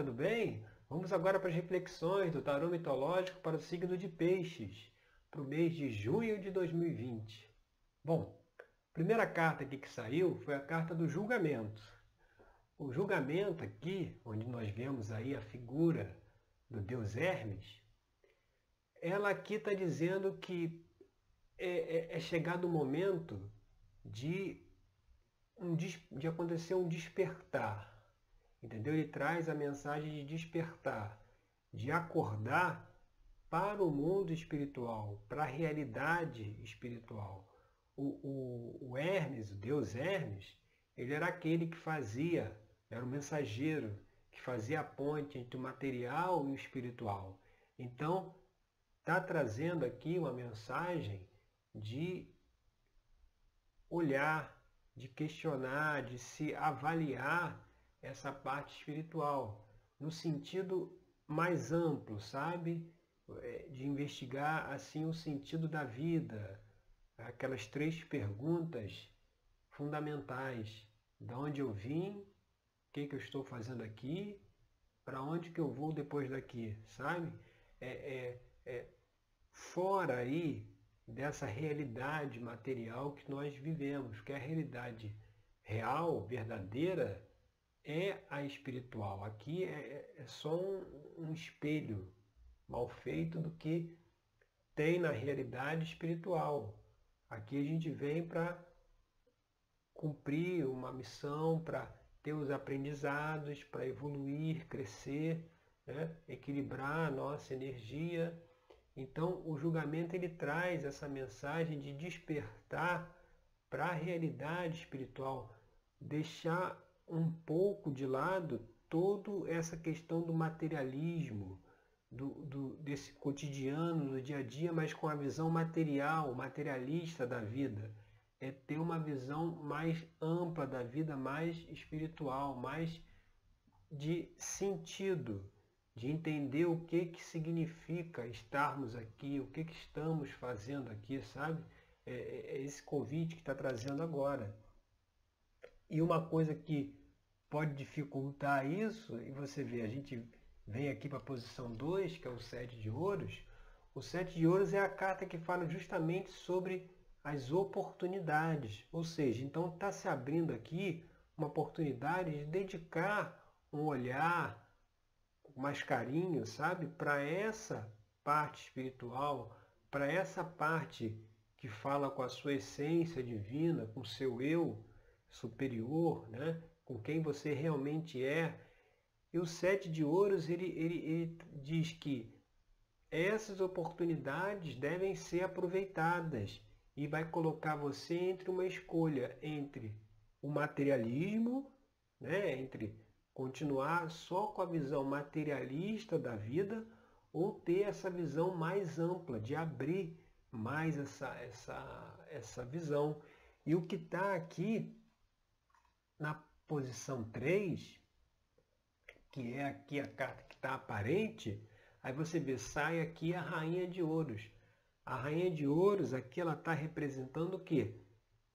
tudo bem? Vamos agora para as reflexões do tarô mitológico para o signo de Peixes, para o mês de junho de 2020. Bom, a primeira carta aqui que saiu foi a carta do julgamento. O julgamento aqui, onde nós vemos aí a figura do deus Hermes, ela aqui está dizendo que é, é, é chegado o momento de, um, de acontecer um despertar Entendeu? Ele traz a mensagem de despertar, de acordar para o mundo espiritual, para a realidade espiritual. O, o, o Hermes, o deus Hermes, ele era aquele que fazia, era o mensageiro, que fazia a ponte entre o material e o espiritual. Então, está trazendo aqui uma mensagem de olhar, de questionar, de se avaliar essa parte espiritual, no sentido mais amplo, sabe? É, de investigar assim o sentido da vida, aquelas três perguntas fundamentais: de onde eu vim, o que, que eu estou fazendo aqui, para onde que eu vou depois daqui, sabe? É, é, é fora aí dessa realidade material que nós vivemos, que é a realidade real, verdadeira, é a espiritual. Aqui é, é só um, um espelho mal feito do que tem na realidade espiritual. Aqui a gente vem para cumprir uma missão, para ter os aprendizados, para evoluir, crescer, né? equilibrar a nossa energia. Então o julgamento ele traz essa mensagem de despertar para a realidade espiritual, deixar um pouco de lado toda essa questão do materialismo, do, do, desse cotidiano, do dia a dia, mas com a visão material, materialista da vida. É ter uma visão mais ampla da vida, mais espiritual, mais de sentido, de entender o que, que significa estarmos aqui, o que, que estamos fazendo aqui, sabe? É, é, é esse convite que está trazendo agora. E uma coisa que pode dificultar isso, e você vê, a gente vem aqui para a posição 2, que é o 7 de ouros. O 7 de ouros é a carta que fala justamente sobre as oportunidades. Ou seja, então está se abrindo aqui uma oportunidade de dedicar um olhar mais carinho, sabe, para essa parte espiritual, para essa parte que fala com a sua essência divina, com o seu eu superior, né? Com quem você realmente é. E o sete de ouros, ele, ele, ele diz que essas oportunidades devem ser aproveitadas e vai colocar você entre uma escolha entre o materialismo, né, entre continuar só com a visão materialista da vida ou ter essa visão mais ampla, de abrir mais essa, essa, essa visão. E o que está aqui na posição 3, que é aqui a carta que está aparente, aí você vê, sai aqui a rainha de ouros. A rainha de ouros aqui ela está representando o quê?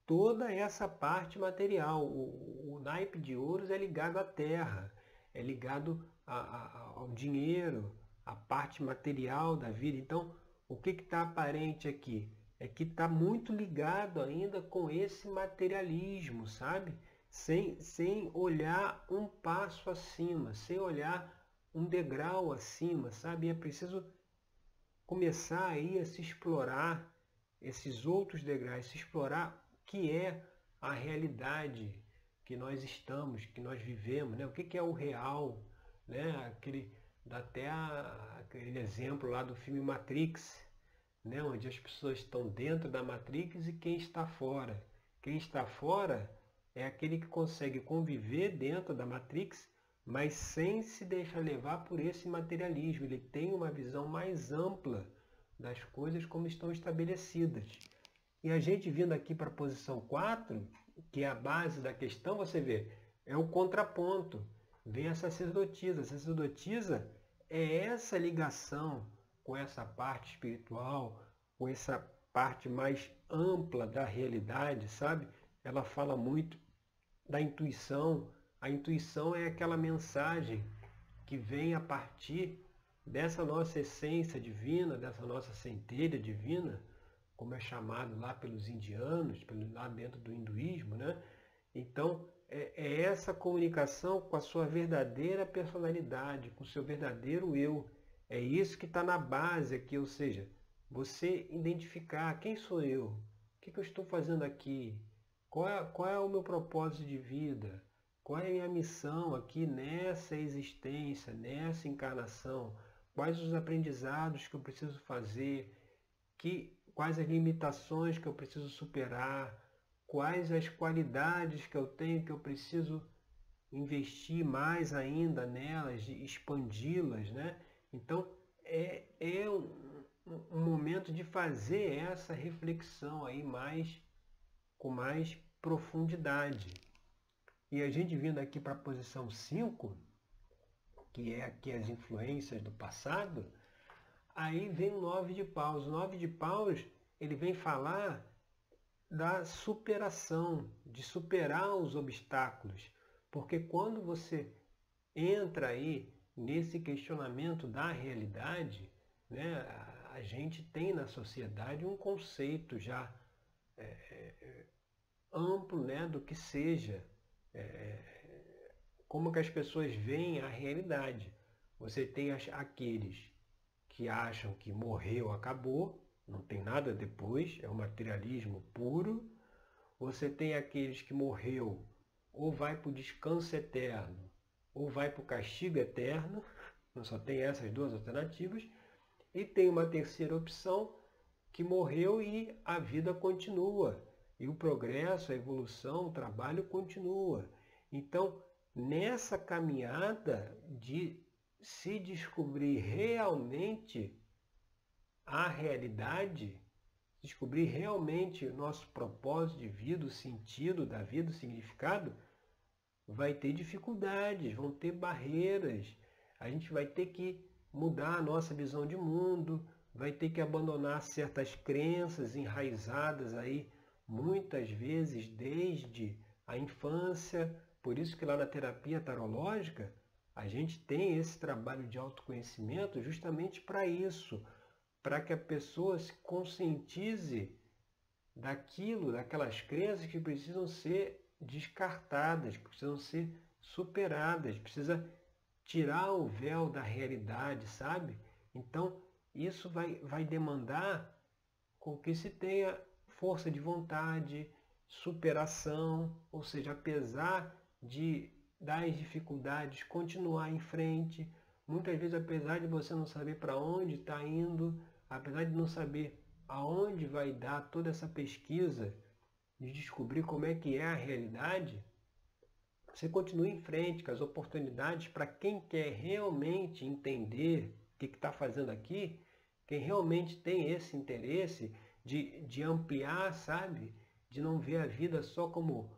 Toda essa parte material. O, o, naipe de ouros é ligado à terra, é ligado a, a, ao dinheiro, à parte material da vida. Então, o que está aparente aqui? É que está muito ligado ainda com esse materialismo, sabe? Sem, sem olhar um passo acima, sem olhar um degrau acima, sabe? É preciso começar aí a se explorar esses outros degraus, se explorar o que é a realidade que nós estamos, que nós vivemos, né? O que, que é o real, né? Aquele, dá até a, aquele exemplo lá do filme Matrix, né? Onde as pessoas estão dentro da Matrix e quem está fora. Quem está fora é aquele que consegue conviver dentro da Matrix, mas sem se deixar levar por esse materialismo. Ele tem uma visão mais ampla das coisas como estão estabelecidas. E a gente vindo aqui para a posição 4, que é a base da questão, você vê, é o contraponto. Vem a sacerdotisa. A sacerdotisa é essa ligação com essa parte espiritual, com essa parte mais ampla da realidade, sabe? Ela fala muito da intuição. A intuição é aquela mensagem que vem a partir dessa nossa essência divina, dessa nossa centelha divina, como é chamado lá pelos indianos, pelo, lá dentro do hinduísmo, né? Então, é, é essa comunicação com a sua verdadeira personalidade, com o seu verdadeiro eu. É isso que está na base aqui, ou seja, você identificar quem sou eu, o que, que eu estou fazendo aqui, qual é, qual é o meu propósito de vida, qual é a minha missão aqui nessa existência, nessa encarnação, quais os aprendizados que eu preciso fazer, que, quais as limitações que eu preciso superar, quais as qualidades que eu tenho que eu preciso investir mais ainda nelas, expandi-las, né? Então é, é um, um, momento de fazer essa reflexão aí mais com mais profundidade. E a gente vindo aqui para a posição 5, que é aqui as influências do passado, aí vem o nove de paus. O nove de paus, ele vem falar da superação, de superar os obstáculos. Porque quando você entra aí nesse questionamento da realidade, né, a gente tem na sociedade um conceito já é, é, amplo né, do que seja, é, como que as pessoas veem a realidade. Você tem aqueles que acham que morreu, acabou, não tem nada depois, é o materialismo puro. Você tem aqueles que morreu ou vai para o descanso eterno ou vai para o castigo eterno, só tem essas duas alternativas, e tem uma terceira opção que morreu e a vida continua, e o progresso, a evolução, o trabalho continua. Então, nessa caminhada de se descobrir realmente a realidade, descobrir realmente o nosso propósito de vida, o sentido da vida, o significado, vai ter dificuldades, vão ter barreiras. A gente vai ter que mudar a nossa visão de mundo, vai ter que abandonar certas crenças enraizadas aí muitas vezes desde a infância. Por isso que lá na terapia tarológica a gente tem esse trabalho de autoconhecimento justamente para isso, para que a pessoa se conscientize daquilo, daquelas crenças que precisam ser descartadas, precisam ser superadas, precisa tirar o véu da realidade, sabe? Então, isso vai, vai demandar com que se tenha força de vontade, superação, ou seja, apesar de das dificuldades, continuar em frente. Muitas vezes, apesar de você não saber para onde está indo, apesar de não saber aonde vai dar toda essa pesquisa de descobrir como é que é a realidade, você continua em frente com as oportunidades para quem quer realmente entender o que está fazendo aqui, quem realmente tem esse interesse de, de ampliar, sabe? De não ver a vida só como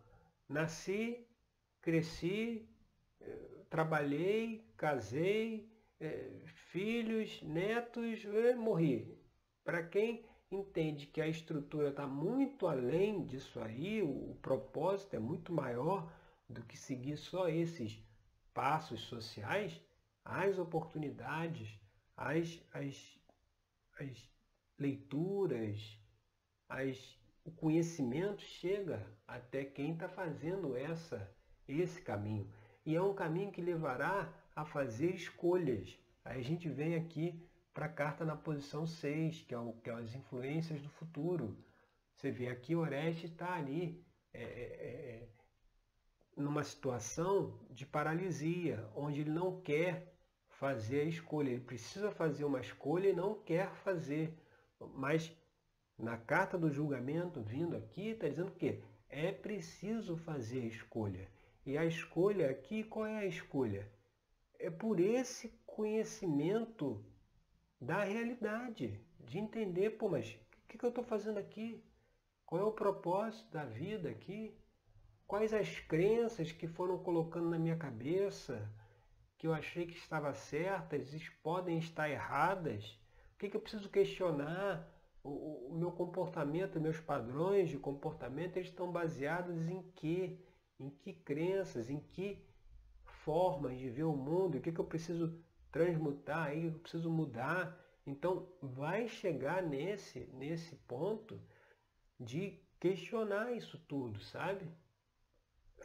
nasci, cresci, eh, trabalhei, casei, eh, filhos, netos, eh, morri. Para quem entende que a estrutura está muito além disso aí, o, propósito é muito maior do que seguir só esses passos sociais, as oportunidades, as, as, as leituras, as, o conhecimento chega até quem está fazendo essa, esse caminho. E é um caminho que levará a fazer escolhas. Aí a gente vem aqui para a carta na posição 6, que é, o, que é as influências do futuro. Você vê aqui Oreste está ali é, é, é, numa situação de paralisia, onde ele não quer fazer a escolha. Ele precisa fazer uma escolha e não quer fazer. Mas na carta do julgamento, vindo aqui, está dizendo que é preciso fazer a escolha. E a escolha aqui, qual é a escolha? É por esse conhecimento da realidade, de entender, pô, mas o que, que eu estou fazendo aqui? Qual é o propósito da vida aqui? Quais as crenças que foram colocando na minha cabeça, que eu achei que estava certas, podem estar erradas? O que, que eu preciso questionar? O, o meu comportamento, meus padrões de comportamento, eles estão baseados em quê? Em que crenças? Em que formas de ver o mundo, o que, que eu preciso transmutar aí, eu preciso mudar. Então vai chegar nesse, nesse ponto de questionar isso tudo, sabe?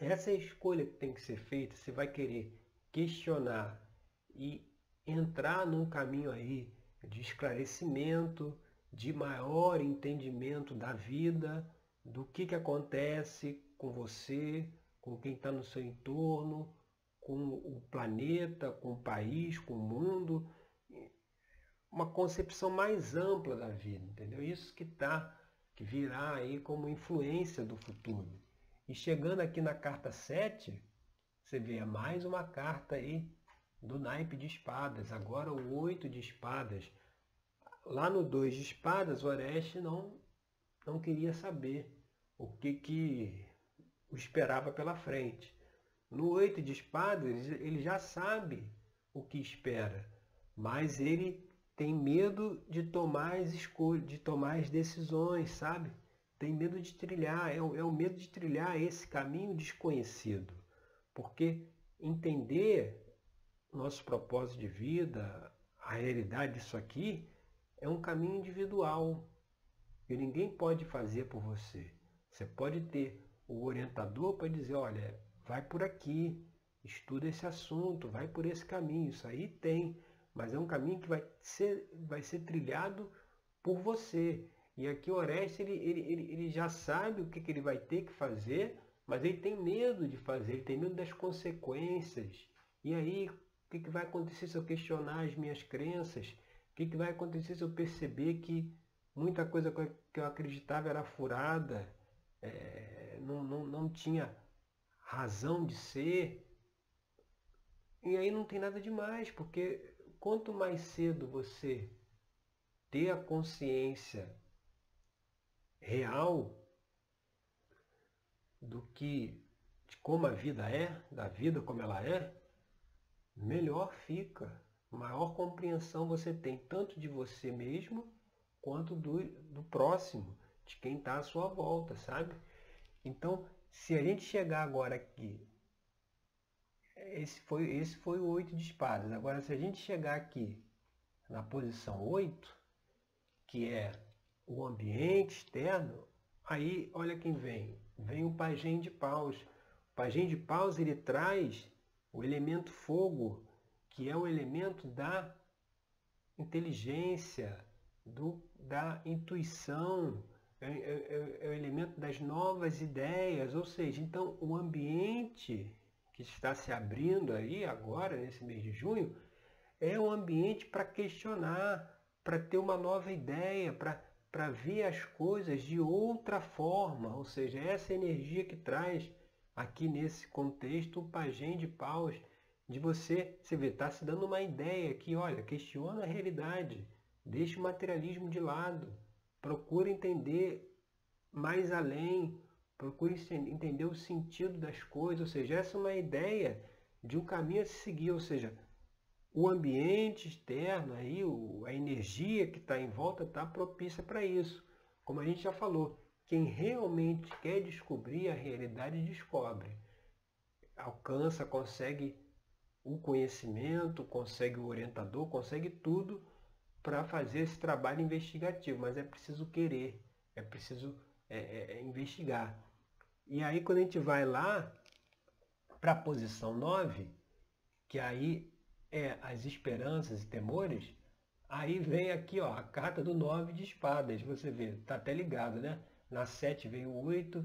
Essa é a escolha que tem que ser feita. Você vai querer questionar e entrar num caminho aí de esclarecimento, de maior entendimento da vida, do que, que acontece com você, com quem está no seu entorno, com o planeta, com o país, com o mundo. Uma concepção mais ampla da vida, entendeu? Isso que está, que virá aí como influência do futuro. E chegando aqui na carta 7, você vê mais uma carta aí do naipe de espadas, agora o 8 de espadas. Lá no 2 de espadas, o Oreste não, não queria saber o que, que o esperava pela frente. No 8 de espadas, ele já sabe o que espera, mas ele tem medo de tomar as escolhas, de tomar as decisões, sabe? Tem medo de trilhar, é o, é o medo de trilhar esse caminho desconhecido. Porque entender nosso propósito de vida, a realidade disso aqui, é um caminho individual. E ninguém pode fazer por você. Você pode ter o orientador para dizer, olha, vai por aqui, estuda esse assunto, vai por esse caminho. Isso aí tem, mas é um caminho que vai ser, vai ser trilhado por você. E aqui o Orestes, ele, ele, ele, ele já sabe o que, que ele vai ter que fazer, mas ele tem medo de fazer, ele tem medo das consequências. E aí, que, que vai acontecer se eu questionar as minhas crenças? O que, que vai acontecer se eu perceber que muita coisa que eu acreditava era furada, é, não, não, não tinha razão de ser? E aí não tem nada demais, porque quanto mais cedo você ter a consciência real do que de como a vida é, da vida como ela é, melhor fica. Maior compreensão você tem tanto de você mesmo quanto do, do próximo, de quem está à sua volta, sabe? Então, se a gente chegar agora aqui, esse foi, esse foi o oito de espadas. Agora, se a gente chegar aqui na posição 8, que é o ambiente externo, aí olha quem vem vem o pajem de paus. O pajem de paus ele traz o elemento fogo, que é o elemento da inteligência, do, da intuição, é, é, é, é o elemento das novas ideias, ou seja, então o ambiente que está se abrindo aí agora, nesse mês de junho, é um ambiente para questionar, para ter uma nova ideia, para para ver as coisas de outra forma, ou seja, essa energia que traz aqui nesse contexto o pajem de paus, de você, você vê, está se dando uma ideia aqui, olha, questiona a realidade, deixa o materialismo de lado, procura entender mais além, procura entender o sentido das coisas, ou seja, essa é uma ideia de um caminho a se seguir, ou seja, o ambiente externo, aí, a energia que está em volta está propícia para isso. Como a gente já falou, quem realmente quer descobrir a realidade descobre. Alcança, consegue o conhecimento, consegue o orientador, consegue tudo para fazer esse trabalho investigativo, mas é preciso querer, é preciso é, é, é investigar. E aí quando a gente vai lá para a posição 9, que aí é as esperanças e temores, aí vem aqui ó, a carta do nove de espadas. Você vê, tá até ligado, né? Na 7 vem o 8,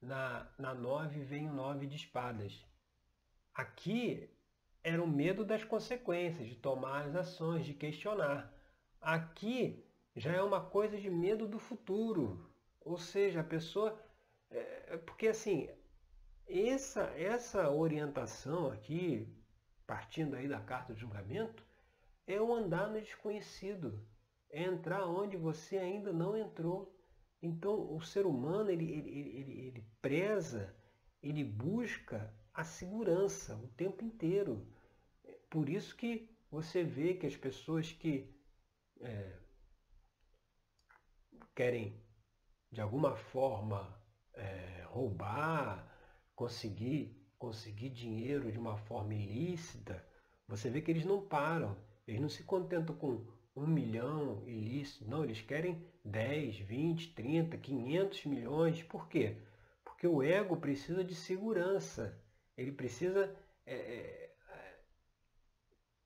na, na 9 vem o 9 de espadas. Aqui era o medo das consequências, de tomar as ações, de questionar. Aqui já é uma coisa de medo do futuro. Ou seja, a pessoa. É, porque assim, essa, essa orientação aqui, partindo aí da carta de julgamento, é o andar no desconhecido, é entrar onde você ainda não entrou. Então o ser humano ele, ele, ele, ele preza, ele busca a segurança o tempo inteiro. Por isso que você vê que as pessoas que é, querem de alguma forma é, roubar, conseguir conseguir dinheiro de uma forma ilícita, você vê que eles não param. Eles não se contentam com um milhão ilícito, não, eles querem 10, 20, 30, 500 milhões. Por quê? Porque o ego precisa de segurança. Ele precisa estar é, é,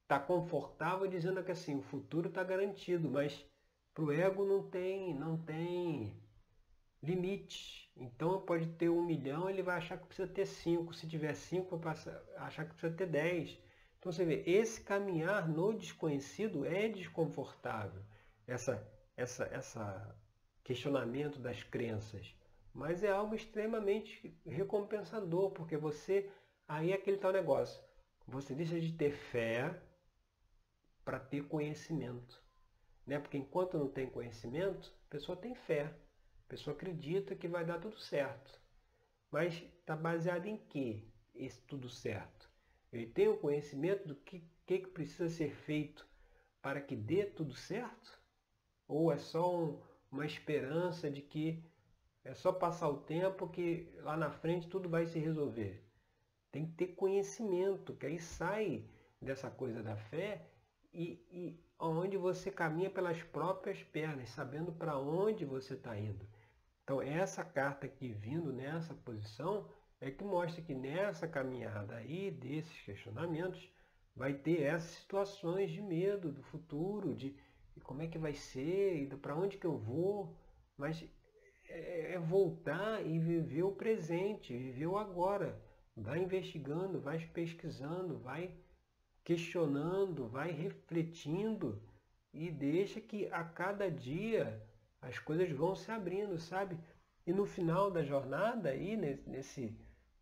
tá confortável dizendo que assim, o futuro está garantido, mas para o ego não tem, não tem limite. Então pode ter um milhão, ele vai achar que precisa ter cinco. Se tiver cinco, vai achar que precisa ter dez. Então você vê, esse caminhar no desconhecido é desconfortável, essa, essa, essa questionamento das crenças, mas é algo extremamente recompensador, porque você, aí é aquele tal negócio, você deixa de ter fé para ter conhecimento. Né? Porque enquanto não tem conhecimento, a pessoa tem fé, a pessoa acredita que vai dar tudo certo. Mas está baseado em que esse tudo certo? Ele tem o conhecimento do que, que, precisa ser feito para que dê tudo certo? Ou é só um, uma esperança de que é só passar o tempo que lá na frente tudo vai se resolver? Tem que ter conhecimento, que aí sai dessa coisa da fé e, e onde você caminha pelas próprias pernas, sabendo para onde você está indo. Então essa carta aqui vindo nessa posição é que mostra que nessa caminhada aí, desses questionamentos, vai ter essas situações de medo do futuro, de, como é que vai ser, para onde que eu vou, mas é, é voltar e viver o presente, viver o agora. Vai investigando, vai pesquisando, vai questionando, vai refletindo e deixa que a cada dia as coisas vão se abrindo, sabe? E no final da jornada aí, nesse,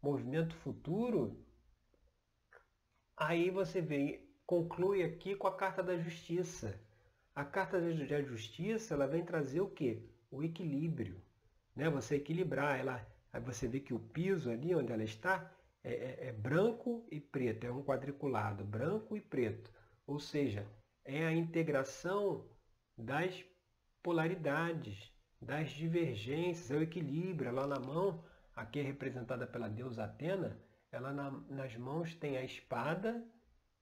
movimento futuro, aí você vem, conclui aqui com a carta da justiça. A carta da justiça, ela vem trazer o quê? O equilíbrio. Né? Você equilibrar, ela, aí você vê que o piso ali onde ela está é, é, é branco e preto, é um quadriculado, branco e preto. Ou seja, é a integração das polaridades, das divergências, é o equilíbrio. Lá na mão aqui é representada pela deusa Atena, ela na, nas mãos tem a espada,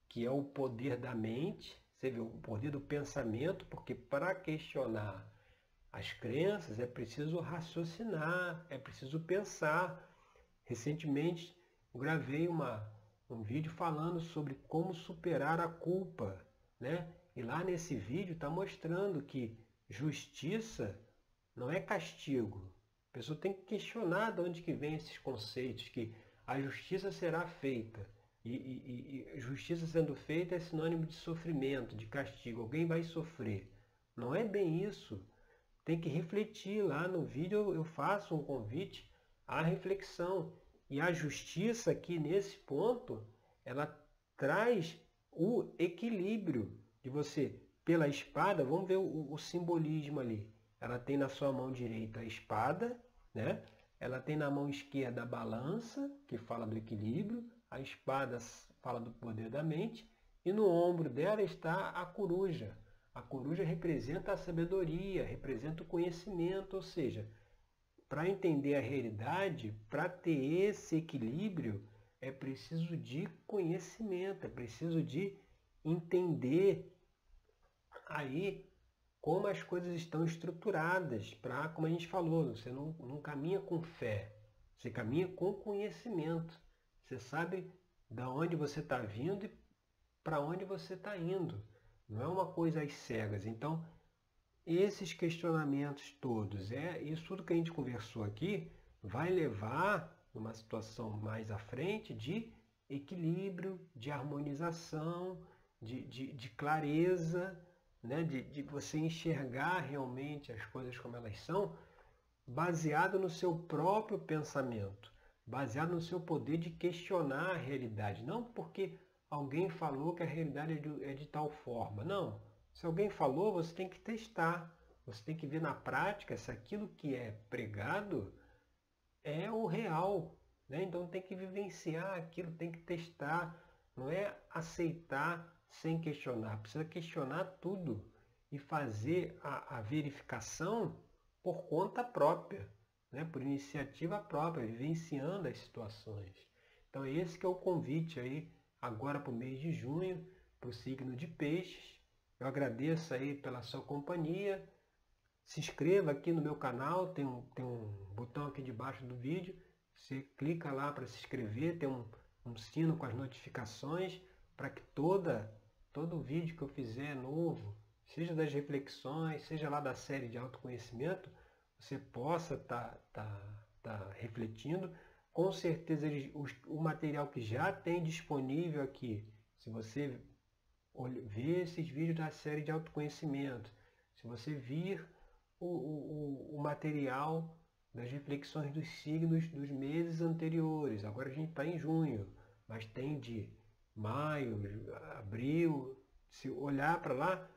que é o poder da mente, você vê o poder do pensamento, porque para questionar as crenças é preciso raciocinar, é preciso pensar. Recentemente gravei uma, um vídeo falando sobre como superar a culpa, né? E lá nesse vídeo está mostrando que justiça não é castigo, a pessoa tem que questionar de onde que vem esses conceitos, que a justiça será feita. E, e, e, justiça sendo feita é sinônimo de sofrimento, de castigo. Alguém vai sofrer. Não é bem isso. Tem que refletir. Lá no vídeo eu faço um convite à reflexão. E a justiça aqui nesse ponto, ela traz o equilíbrio de você, pela espada, vamos ver o, o simbolismo ali. Ela tem na sua mão direita a espada né? Ela tem na mão esquerda a balança, que fala do equilíbrio, a espada fala do poder da mente, e no ombro dela está a coruja. A coruja representa a sabedoria, representa o conhecimento, ou seja, para entender a realidade, para ter esse equilíbrio, é preciso de conhecimento, é preciso de entender aí como as coisas estão estruturadas para, como a gente falou, você não, não caminha com fé, você caminha com conhecimento. Você sabe da onde você está vindo e para onde você está indo. Não é uma coisa às cegas. Então, esses questionamentos todos, é isso tudo que a gente conversou aqui, vai levar numa situação mais à frente de equilíbrio, de harmonização, de, de, de clareza né, de, de você enxergar realmente as coisas como elas são, baseado no seu próprio pensamento, baseado no seu poder de questionar a realidade. Não porque alguém falou que a realidade é de, é de tal forma. Não. Se alguém falou, você tem que testar. Você tem que ver na prática se aquilo que é pregado é o real. Né? Então tem que vivenciar aquilo, tem que testar. Não é aceitar sem questionar. Precisa questionar tudo e fazer a, a verificação por conta própria, né? por iniciativa própria, vivenciando as situações. Então esse que é o convite aí agora para o mês de junho, para o signo de peixes. Eu agradeço aí pela sua companhia. Se inscreva aqui no meu canal, tem um, tem um botão aqui debaixo do vídeo. Você clica lá para se inscrever, tem um, um sino com as notificações para que toda, todo vídeo que eu fizer novo, seja das reflexões, seja lá da série de autoconhecimento, você possa estar tá, tá, tá refletindo. Com certeza o, material que já tem disponível aqui, se você ver esses vídeos da série de autoconhecimento, se você vir o, o, o material das reflexões dos signos dos meses anteriores, agora a gente está em junho, mas tem de maio, abril, se olhar para lá,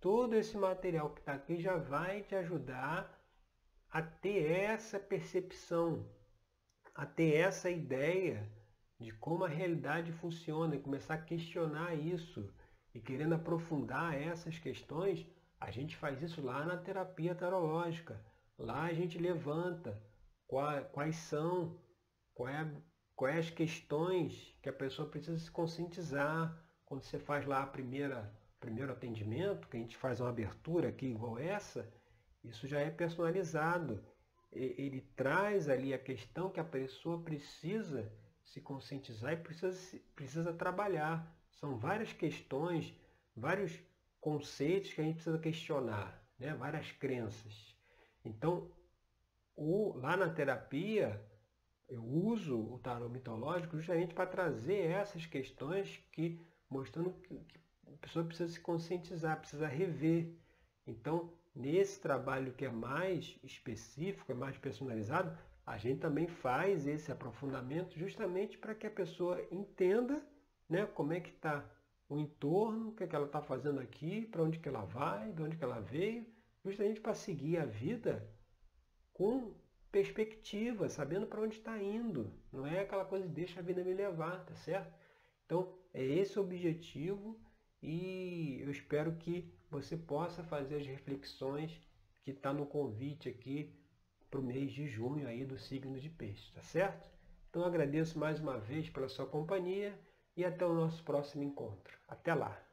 todo esse material que está aqui já vai te ajudar a ter essa percepção, a ter essa ideia de como a realidade funciona e começar a questionar isso e querendo aprofundar essas questões, a gente faz isso lá na terapia tarológica. Lá a gente levanta quais são, é, quais as questões que a pessoa precisa se conscientizar. Quando você faz lá a primeira, primeiro atendimento, que a gente faz uma abertura aqui igual essa, isso já é personalizado. Ele traz ali a questão que a pessoa precisa se conscientizar e precisa, precisa trabalhar. São várias questões, vários conceitos que a gente precisa questionar, né? várias crenças. Então, o, lá na terapia, eu uso o tarô mitológico justamente para trazer essas questões que mostrando que, que a pessoa precisa se conscientizar, precisa rever. Então, nesse trabalho que é mais específico, é mais personalizado, a gente também faz esse aprofundamento justamente para que a pessoa entenda né? como é que está o entorno, o que, é que ela está fazendo aqui, para onde que ela vai, de onde que ela veio, justamente para seguir a vida com perspectiva, sabendo para onde está indo. Não é aquela coisa de deixa a vida me levar, tá certo? Então, é esse o objetivo e eu espero que você possa fazer as reflexões que está no convite aqui para o mês de junho aí do signo de peixe, tá certo? Então agradeço mais uma vez pela sua companhia e até o nosso próximo encontro. Até lá!